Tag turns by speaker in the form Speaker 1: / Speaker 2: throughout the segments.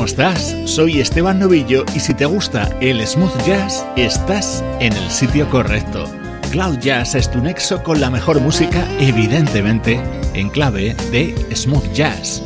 Speaker 1: ¿Cómo estás? Soy Esteban Novillo y si te gusta el smooth jazz, estás en el sitio correcto. Cloud Jazz es tu nexo con la mejor música, evidentemente en clave de smooth jazz.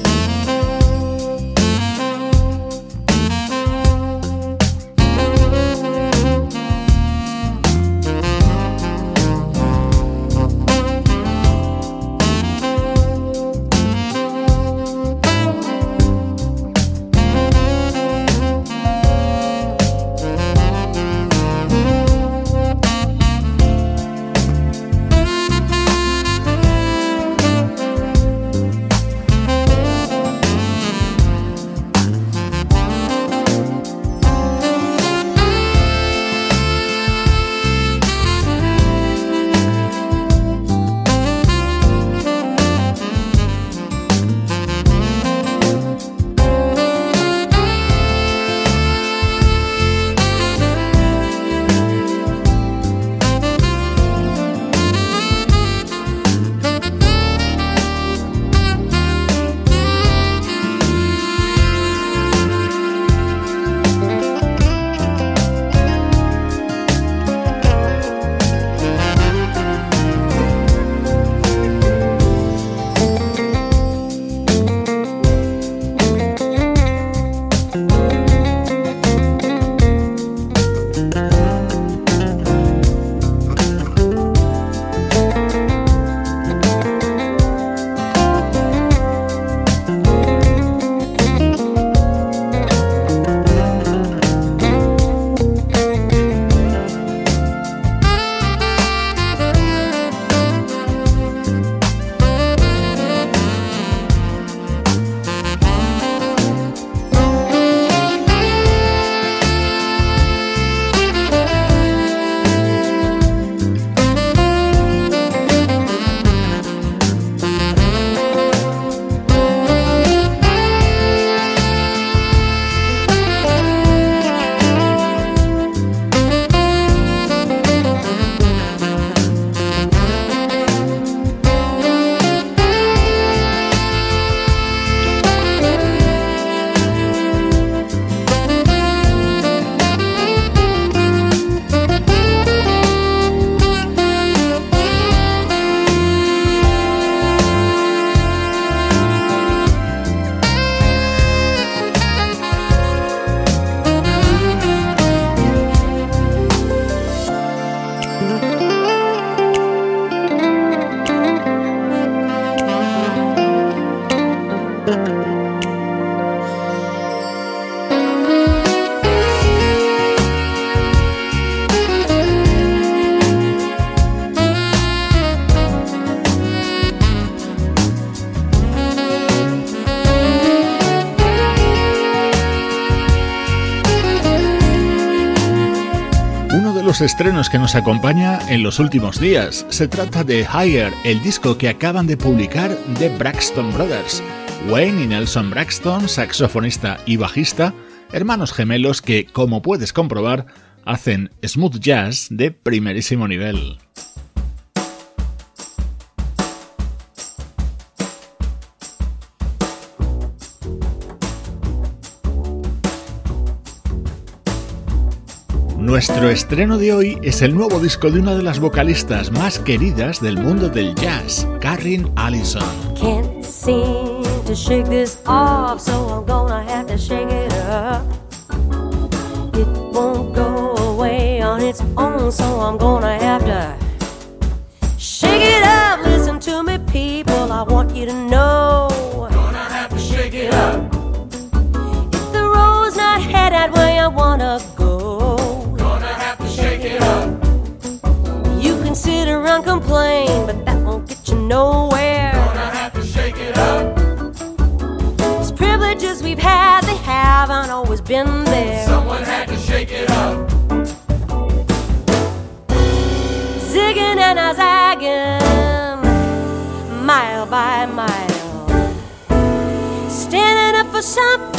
Speaker 1: Estrenos que nos acompaña en los últimos días. Se trata de Higher, el disco que acaban de publicar The Braxton Brothers. Wayne y Nelson Braxton, saxofonista y bajista, hermanos gemelos que, como puedes comprobar, hacen smooth jazz de primerísimo nivel. Nuestro estreno de hoy es el nuevo disco de una de las vocalistas más queridas del mundo del jazz, Karin Allison.
Speaker 2: Can't seem to shake this off, so I'm gonna have to shake it up. It won't go away on its own, so I'm gonna have to shake it up. Listen to me, people, I want you to know.
Speaker 3: Gonna have to shake it up.
Speaker 2: If the road's not headed where you wanna can sit around complain, but that won't get you nowhere.
Speaker 3: Gonna have to shake it up.
Speaker 2: These privileges we've had, they haven't always been there.
Speaker 3: Someone had to shake it up.
Speaker 2: Zigging and I zagging, mile by mile. Standing up for something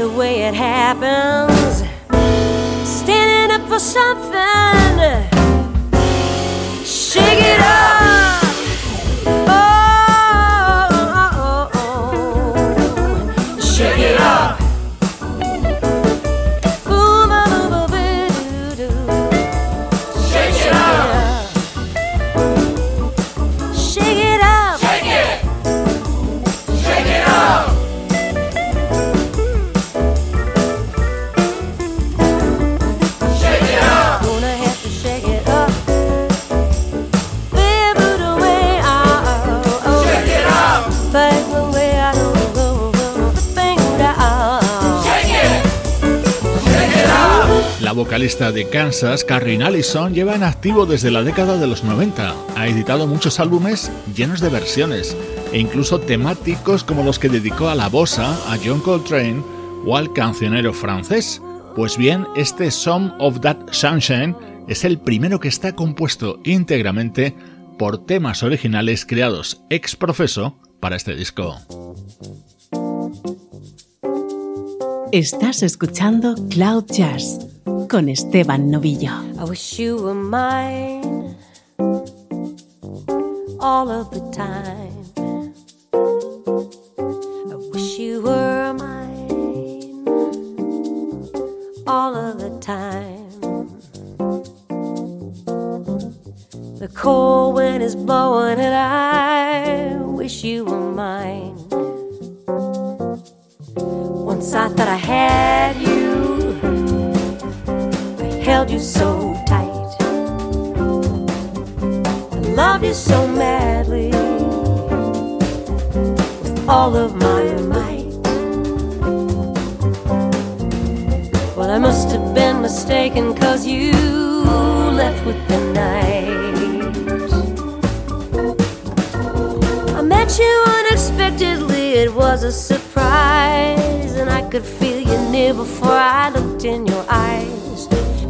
Speaker 2: the way it happens. Standing up for something.
Speaker 1: Vocalista de Kansas, Carrie Allison, lleva en activo desde la década de los 90. Ha editado muchos álbumes llenos de versiones e incluso temáticos como los que dedicó a la bossa, a John Coltrane o al cancionero francés. Pues bien, este Song of That Sunshine es el primero que está compuesto íntegramente por temas originales creados ex profeso para este disco.
Speaker 4: Estás escuchando Cloud Jazz con Esteban Novillo.
Speaker 2: I wish you were mine all of the time. I wish you were mine all of the time. The cold wind is blowing and I wish you were mine. Once I thought I had held you so tight. I loved you so madly with all of my might. Well, I must have been mistaken, cause you left with the night. I met you unexpectedly, it was a surprise, and I could feel you near before I looked in your eyes.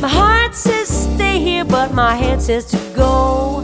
Speaker 2: My heart says stay here, but my head says to go.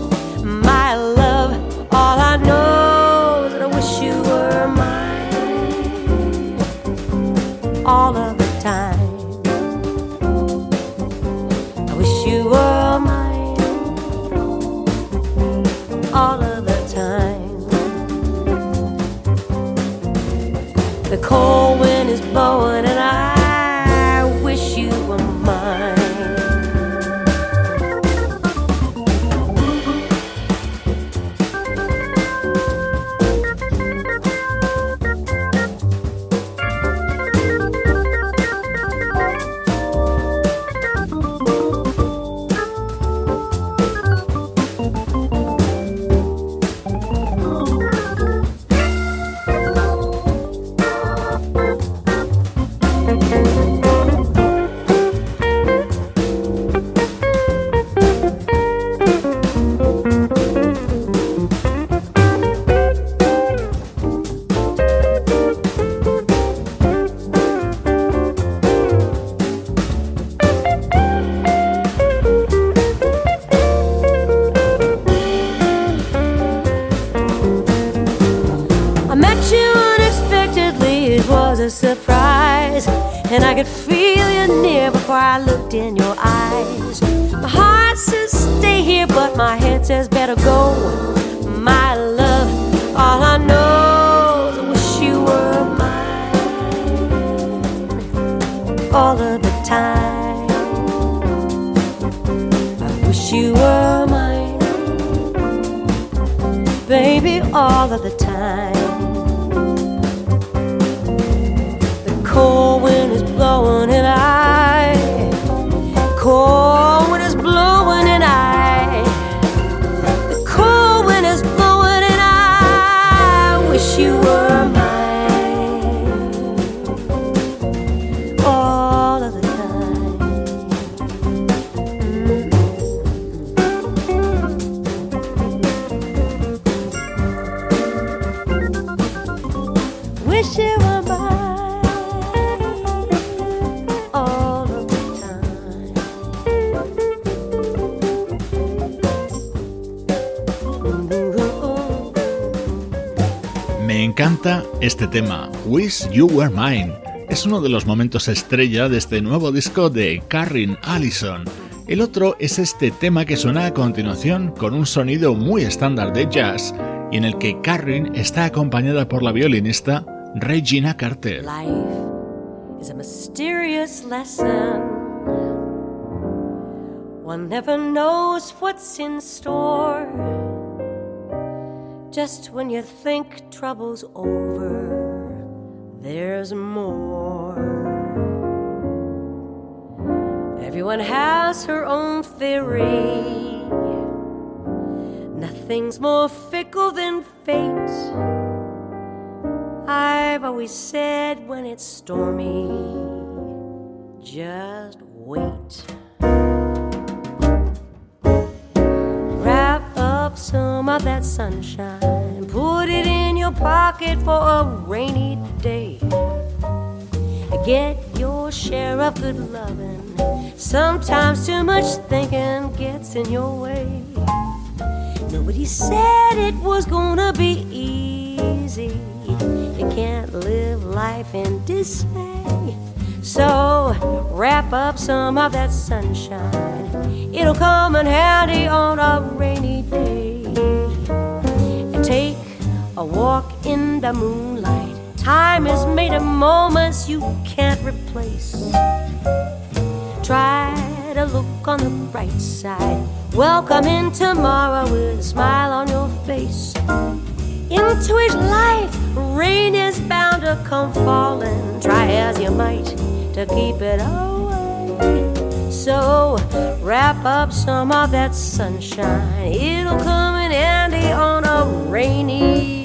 Speaker 1: Tema, Wish You Were Mine. Es uno de los momentos estrella de este nuevo disco de Carrin Allison. El otro es este tema que suena a continuación con un sonido muy estándar de jazz y en el que Carrin está acompañada por la violinista Regina Carter.
Speaker 2: Life is a mysterious lesson. One never knows what's in store. Just when you think trouble's over, there's more. Everyone has her own theory. Nothing's more fickle than fate. I've always said when it's stormy, just wait. Some of that sunshine, put it in your pocket for a rainy day. Get your share of good loving. Sometimes too much thinking gets in your way. Nobody said it was gonna be easy. You can't live life in dismay. So wrap up some of that sunshine. It'll come in handy on a rainy day. And take a walk in the moonlight. Time is made of moments you can't replace. Try to look on the bright side. Welcome in tomorrow with a smile on your face. Into life, rain is bound to come falling. Try as you might to keep it away. So wrap up some of that sunshine. It'll come in handy on a rainy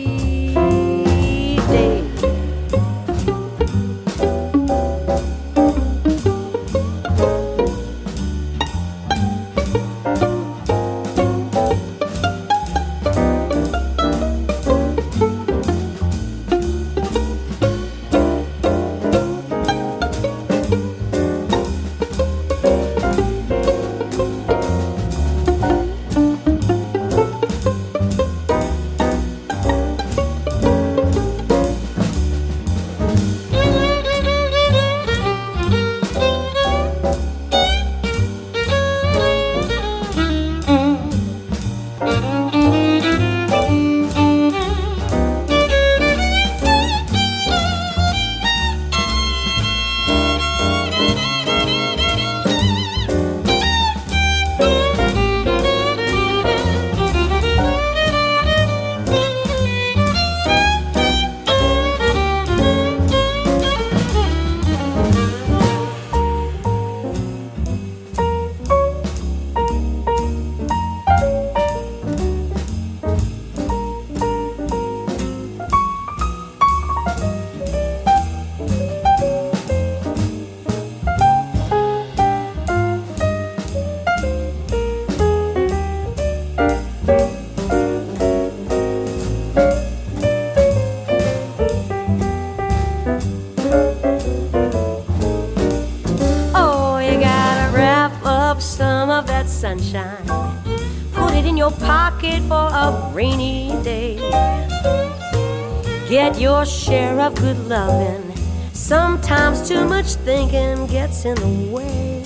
Speaker 2: your share of good loving. Sometimes too much thinking gets in the way.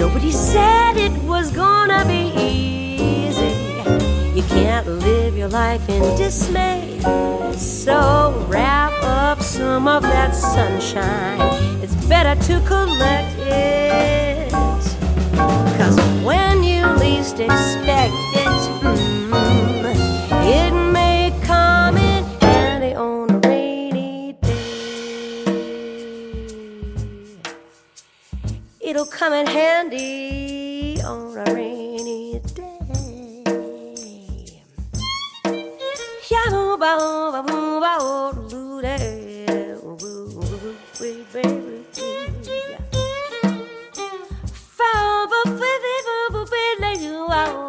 Speaker 2: Nobody said it was gonna be easy. You can't live your life in dismay. So wrap up some of that sunshine. It's better to collect it. Cause when you least expect it, Come in handy on a rainy day.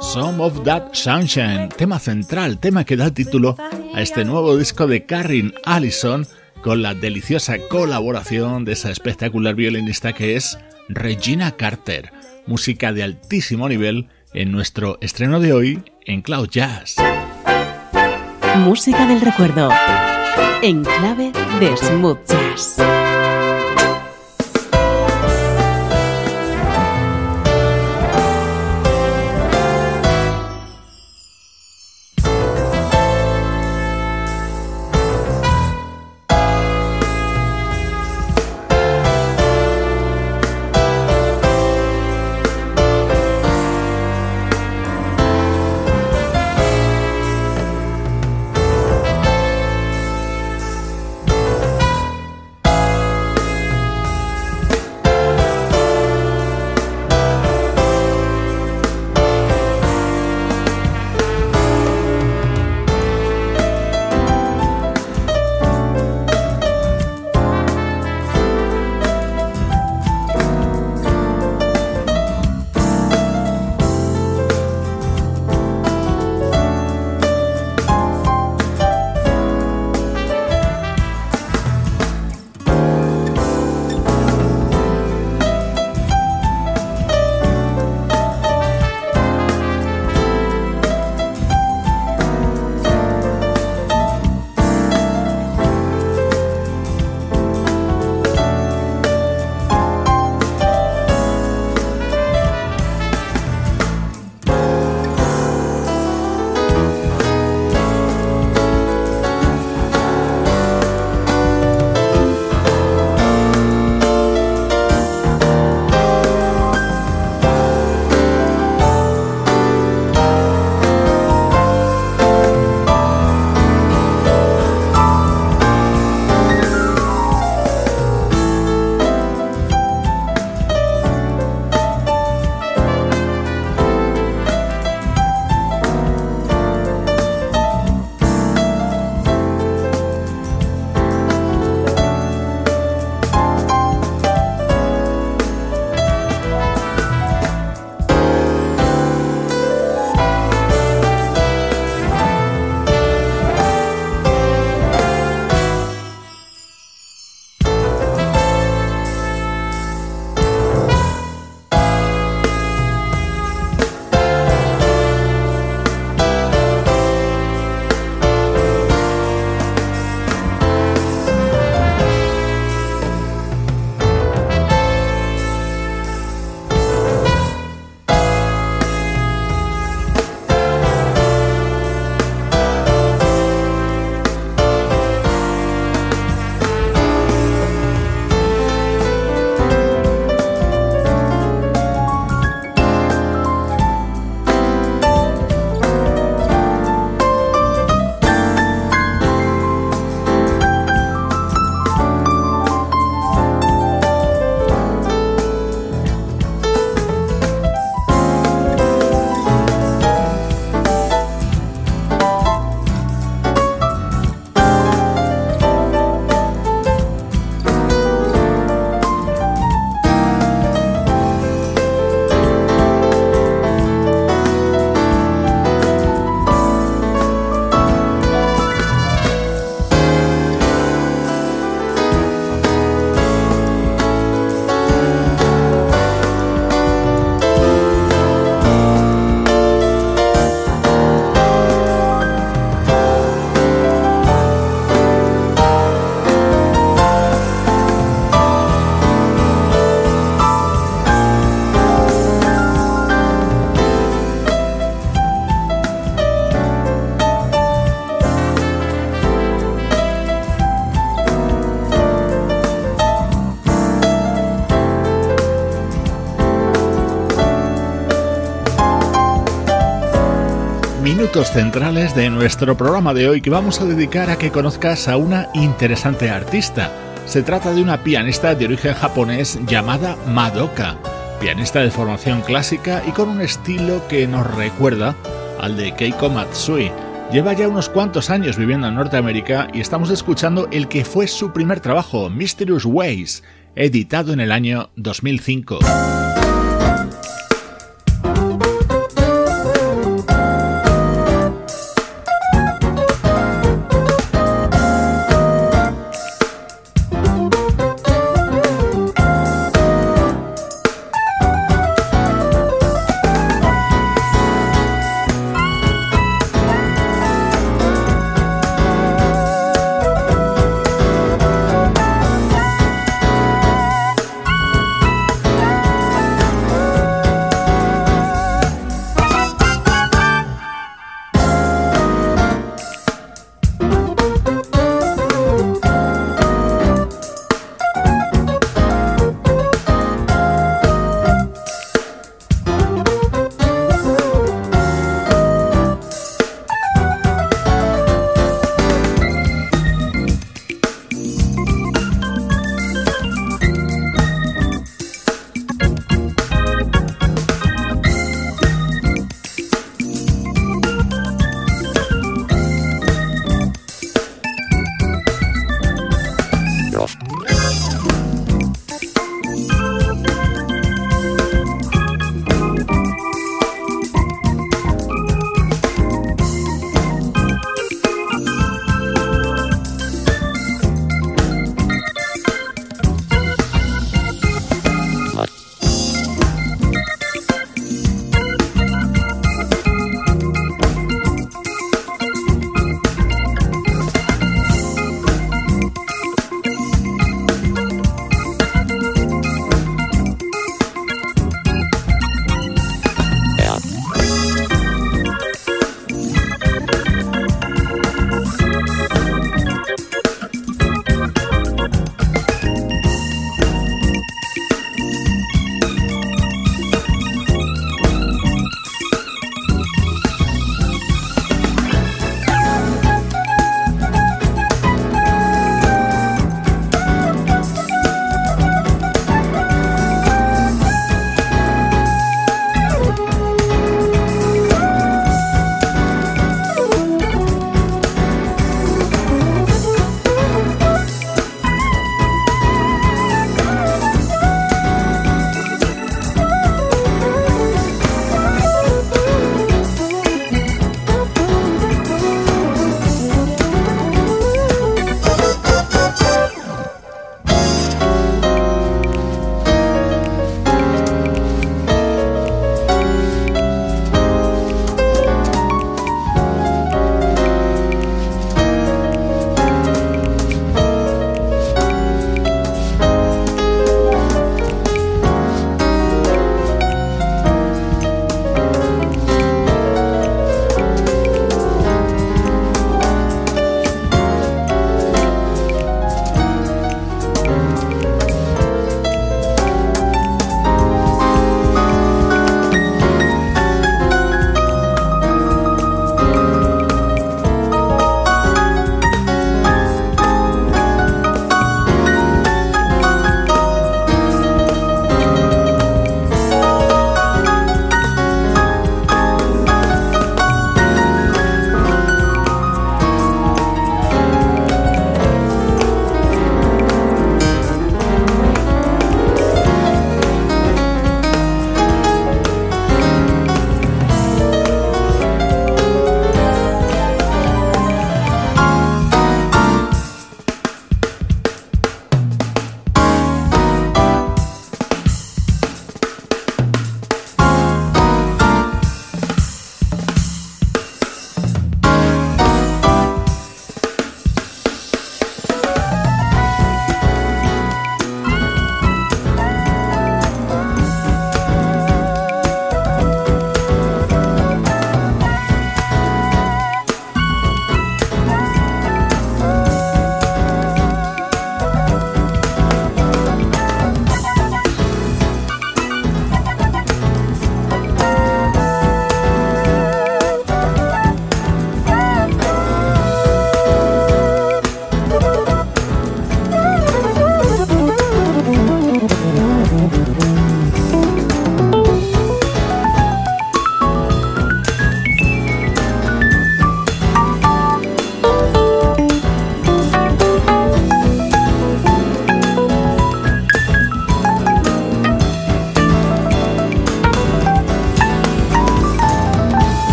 Speaker 1: Some of That Sunshine, tema central, tema que da título a este nuevo disco de Karin Allison con la deliciosa colaboración de esa espectacular violinista que es Regina Carter, música de altísimo nivel en nuestro estreno de hoy en Cloud Jazz.
Speaker 4: Música del recuerdo, en clave de smooth jazz.
Speaker 1: Minutos centrales de nuestro programa de hoy que vamos a dedicar a que conozcas a una interesante artista. Se trata de una pianista de origen japonés llamada Madoka, pianista de formación clásica y con un estilo que nos recuerda al de Keiko Matsui. Lleva ya unos cuantos años viviendo en Norteamérica y estamos escuchando el que fue su primer trabajo, Mysterious Ways, editado en el año 2005.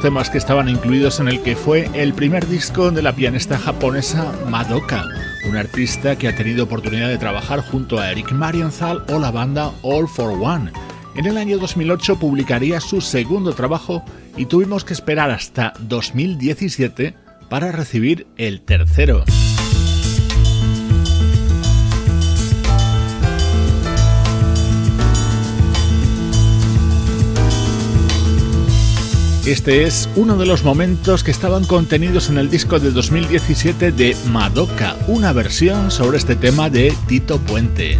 Speaker 1: Temas que estaban incluidos en el que fue el primer disco de la pianista japonesa Madoka, una artista que ha tenido oportunidad de trabajar junto a Eric Marienthal o la banda All for One. En el año 2008 publicaría su segundo trabajo y tuvimos que esperar hasta 2017 para recibir el tercero. Este es uno de los momentos que estaban contenidos en el disco de 2017 de Madoka, una versión sobre este tema de Tito Puente.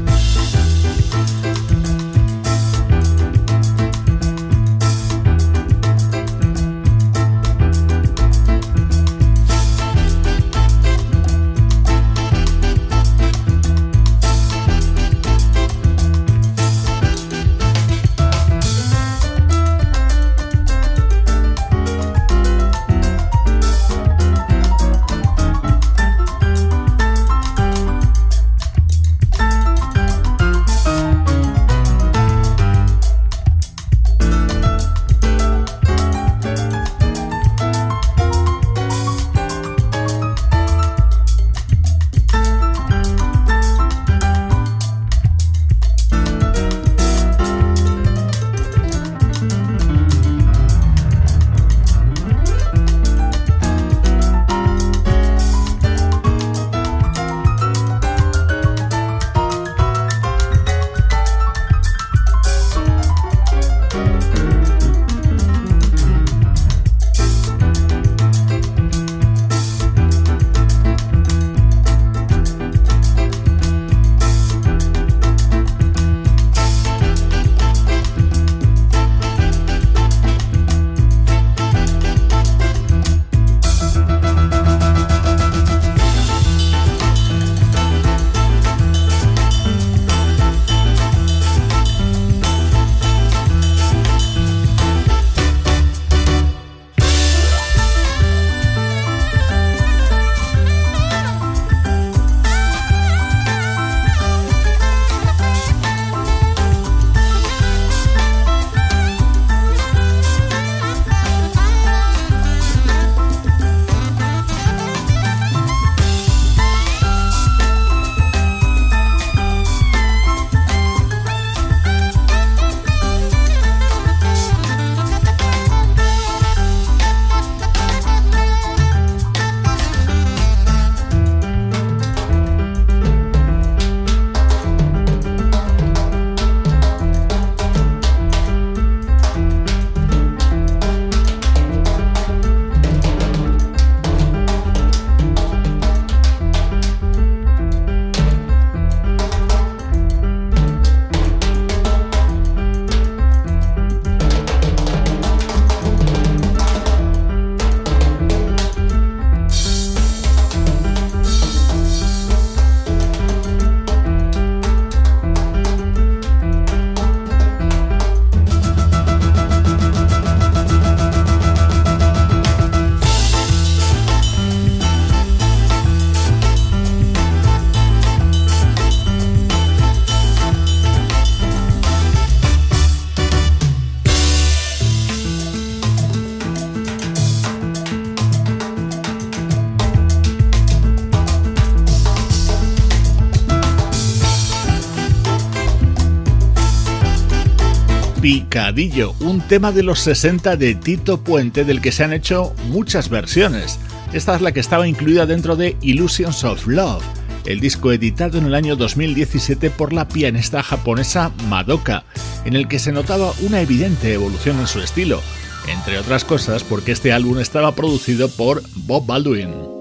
Speaker 1: Un tema de los 60 de Tito Puente del que se han hecho muchas versiones. Esta es la que estaba incluida dentro de Illusions of Love, el disco editado en el año 2017 por la pianista japonesa Madoka, en el que se notaba una evidente evolución en su estilo, entre otras cosas porque este álbum estaba producido por Bob Baldwin.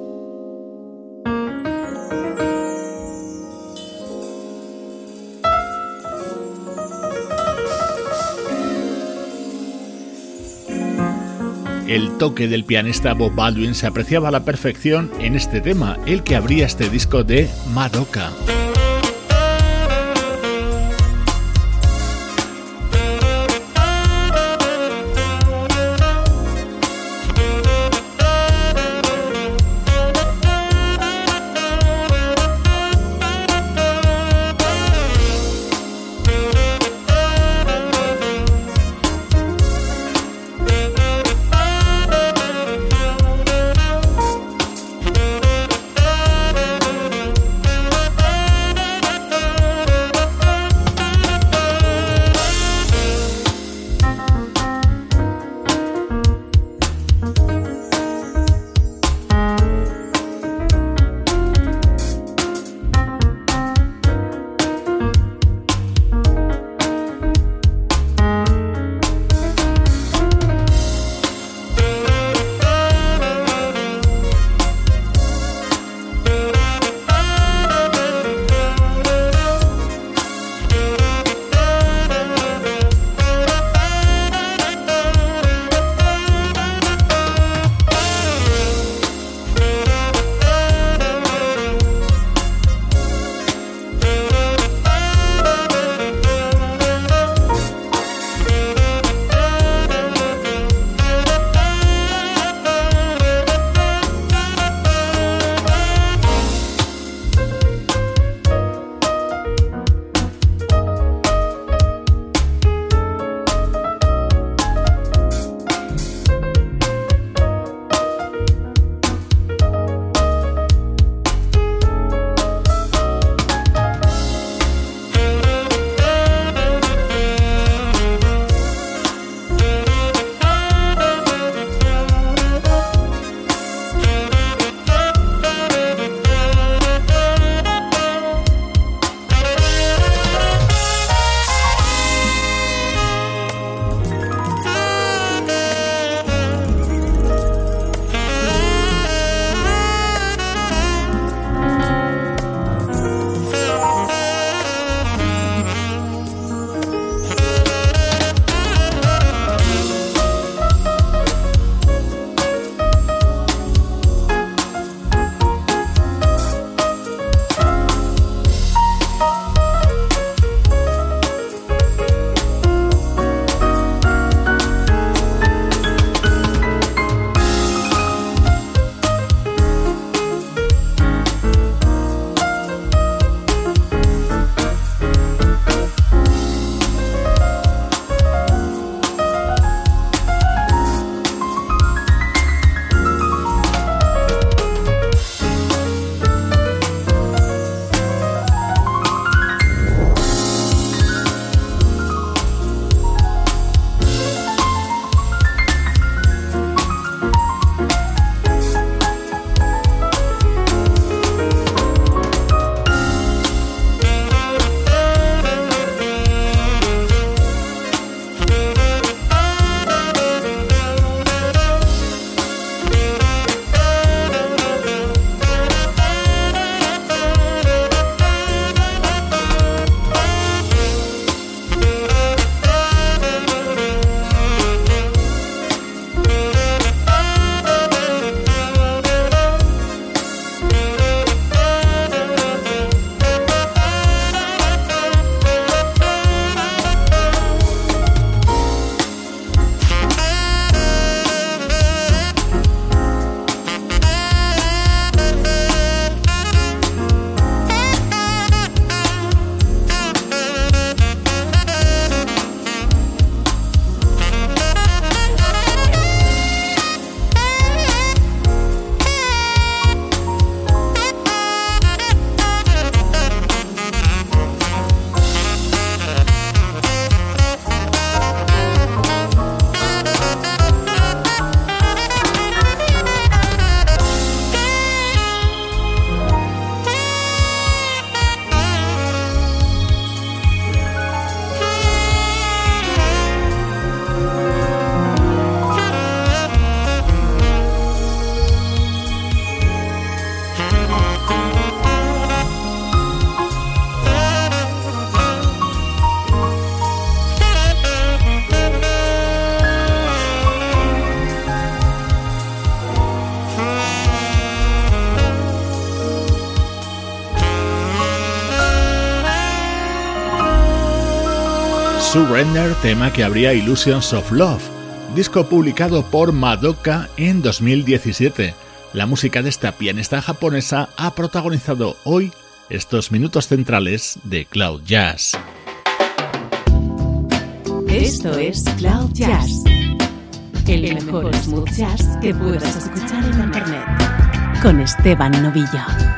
Speaker 1: El toque del pianista Bob Baldwin se apreciaba a la perfección en este tema, el que abría este disco de Madoka. Surrender, tema que abría Illusions of Love, disco publicado por Madoka en 2017. La música de esta pianista japonesa ha protagonizado hoy estos minutos centrales de Cloud Jazz.
Speaker 4: Esto es Cloud Jazz, el mejor smooth jazz que puedas escuchar en Internet, con Esteban Novillo.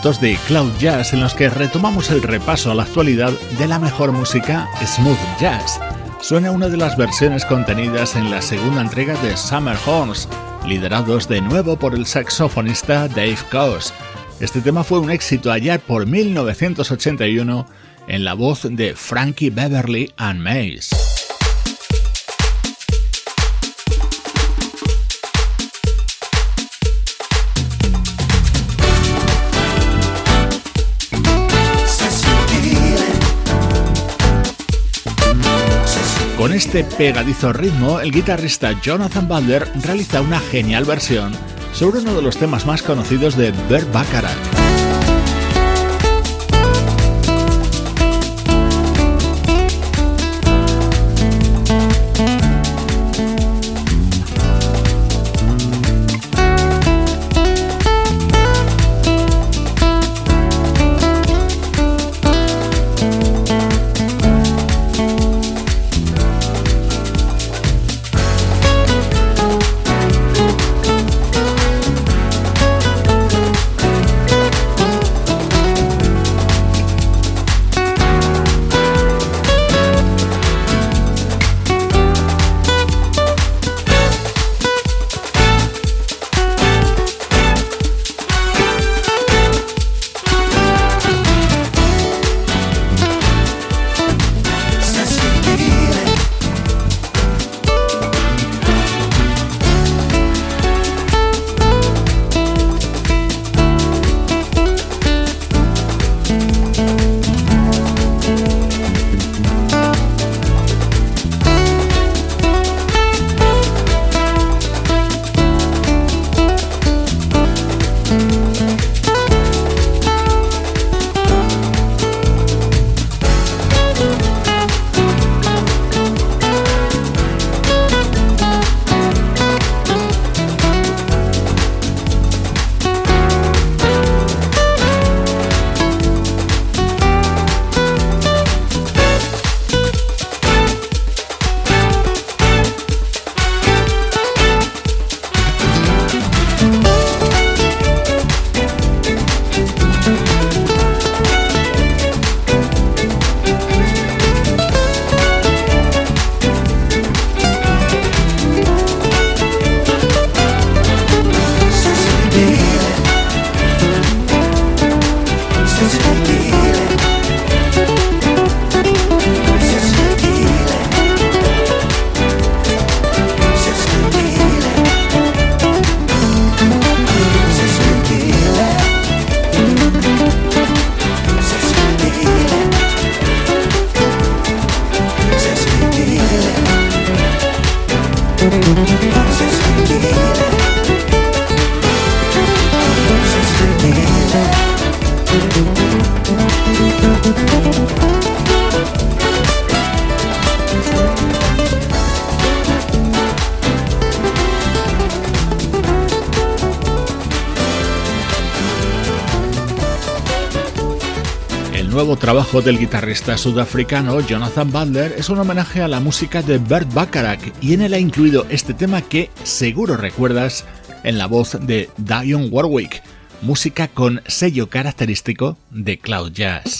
Speaker 1: De Cloud Jazz en los que retomamos el repaso a la actualidad de la mejor música smooth jazz. suena una de las versiones contenidas en la segunda entrega de Summer Horns, liderados de nuevo por el saxofonista Dave Coase. Este tema fue un éxito allá por 1981 en la voz de Frankie Beverly and Mays. Con este pegadizo ritmo, el guitarrista Jonathan Butler realiza una genial versión sobre uno de los temas más conocidos de Bert Bacharach. Trabajo del guitarrista sudafricano Jonathan Butler es un homenaje a la música de Bert Bacharach y en él ha incluido este tema que seguro recuerdas en la voz de Dionne Warwick, música con sello característico de Cloud Jazz.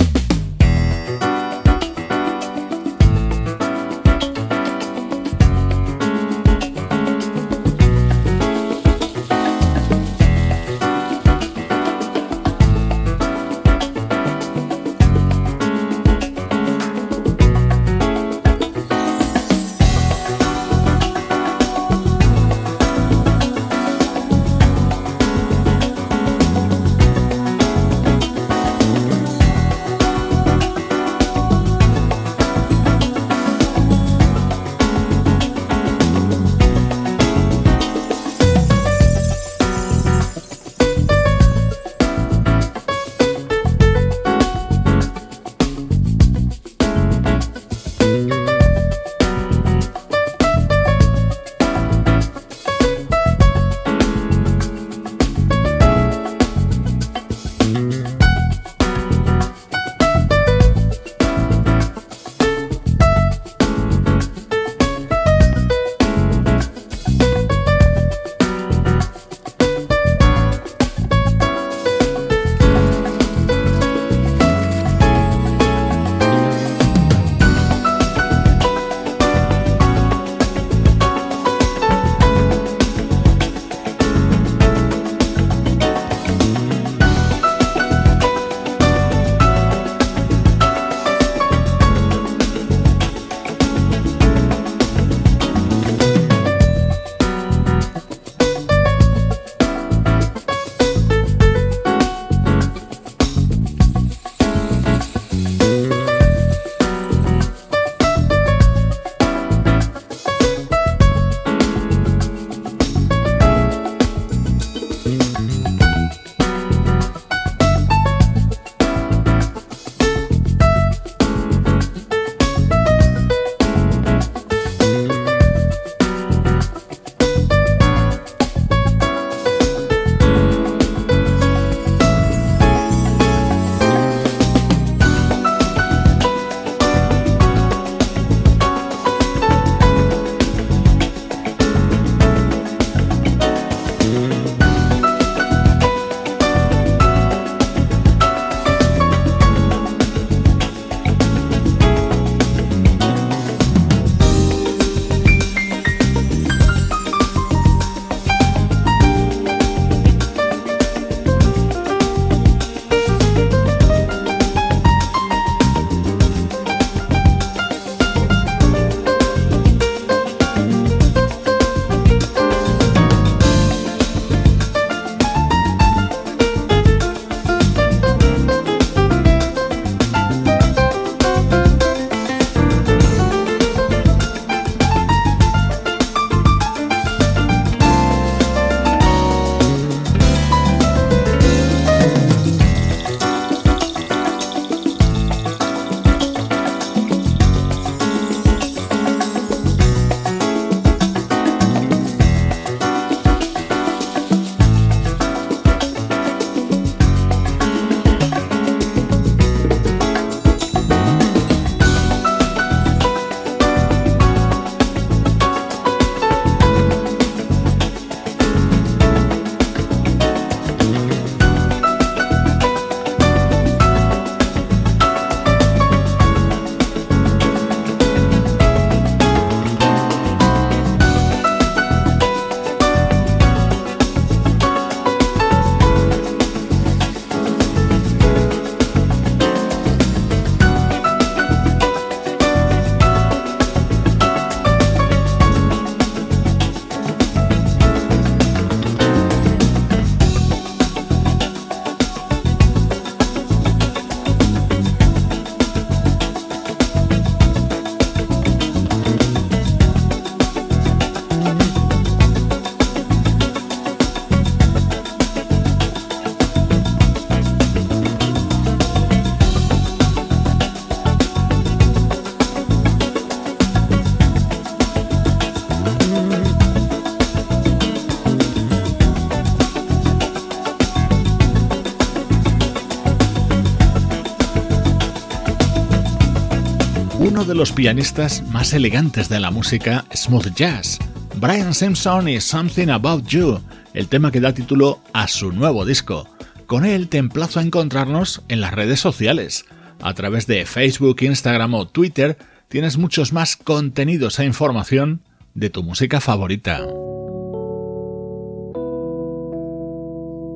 Speaker 1: Los pianistas más elegantes de la música smooth jazz. Brian Simpson y Something About You, el tema que da título a su nuevo disco. Con él te emplazo a encontrarnos en las redes sociales. A través de Facebook, Instagram o Twitter tienes muchos más contenidos e información de tu música favorita.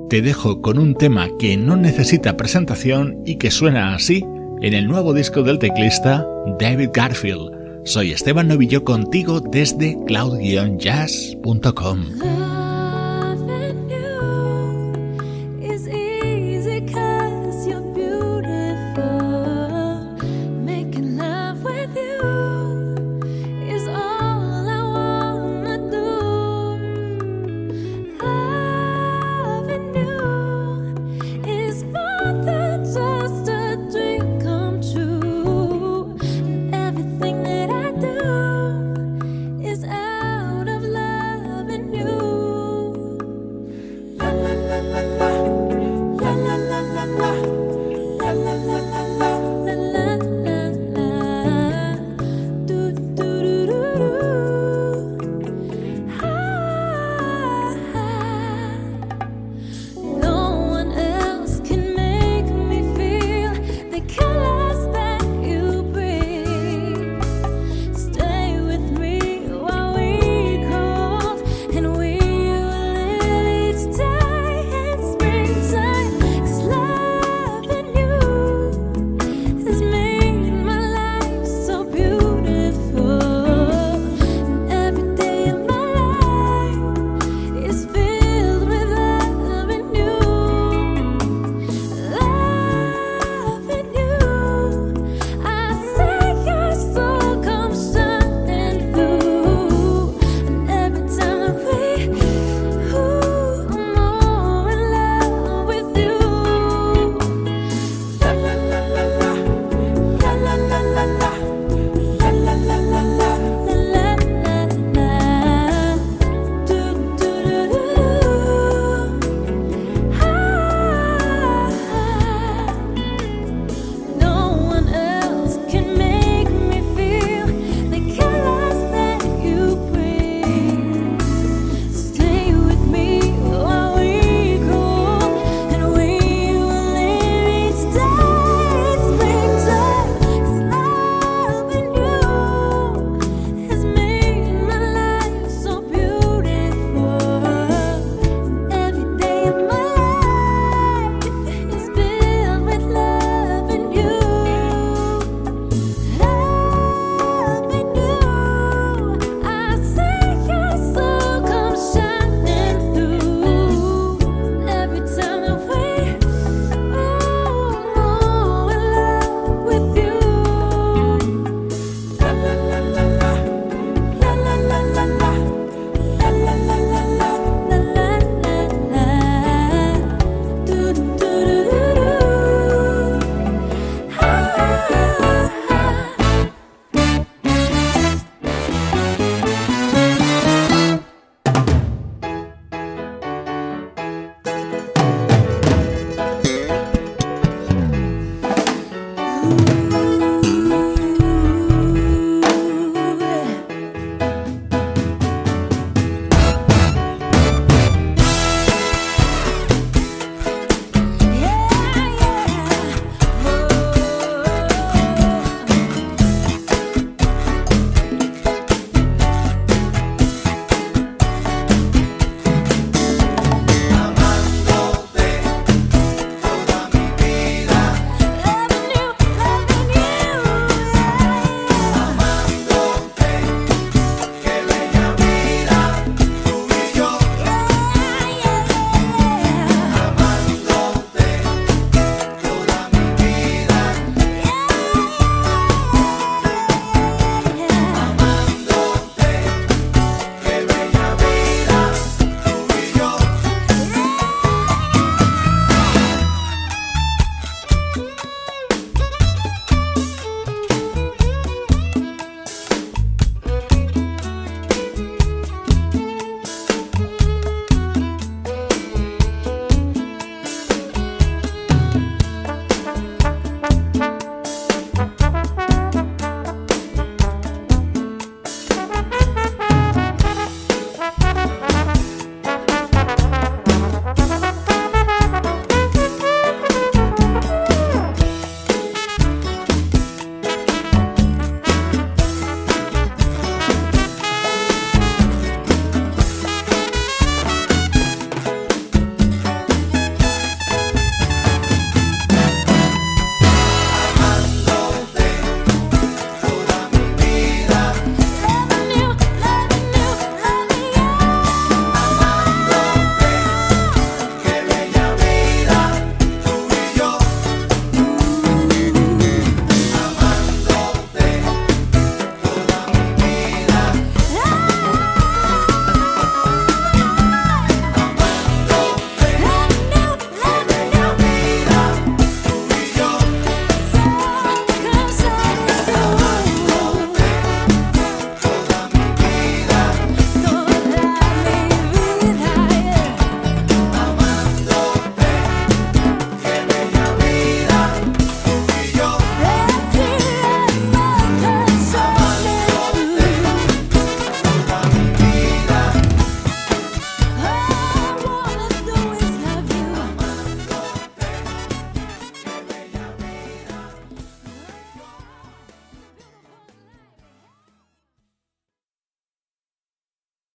Speaker 1: Te dejo con un tema que no necesita presentación y que suena así en el nuevo disco del teclista David Garfield. Soy Esteban Novillo contigo desde cloud-jazz.com.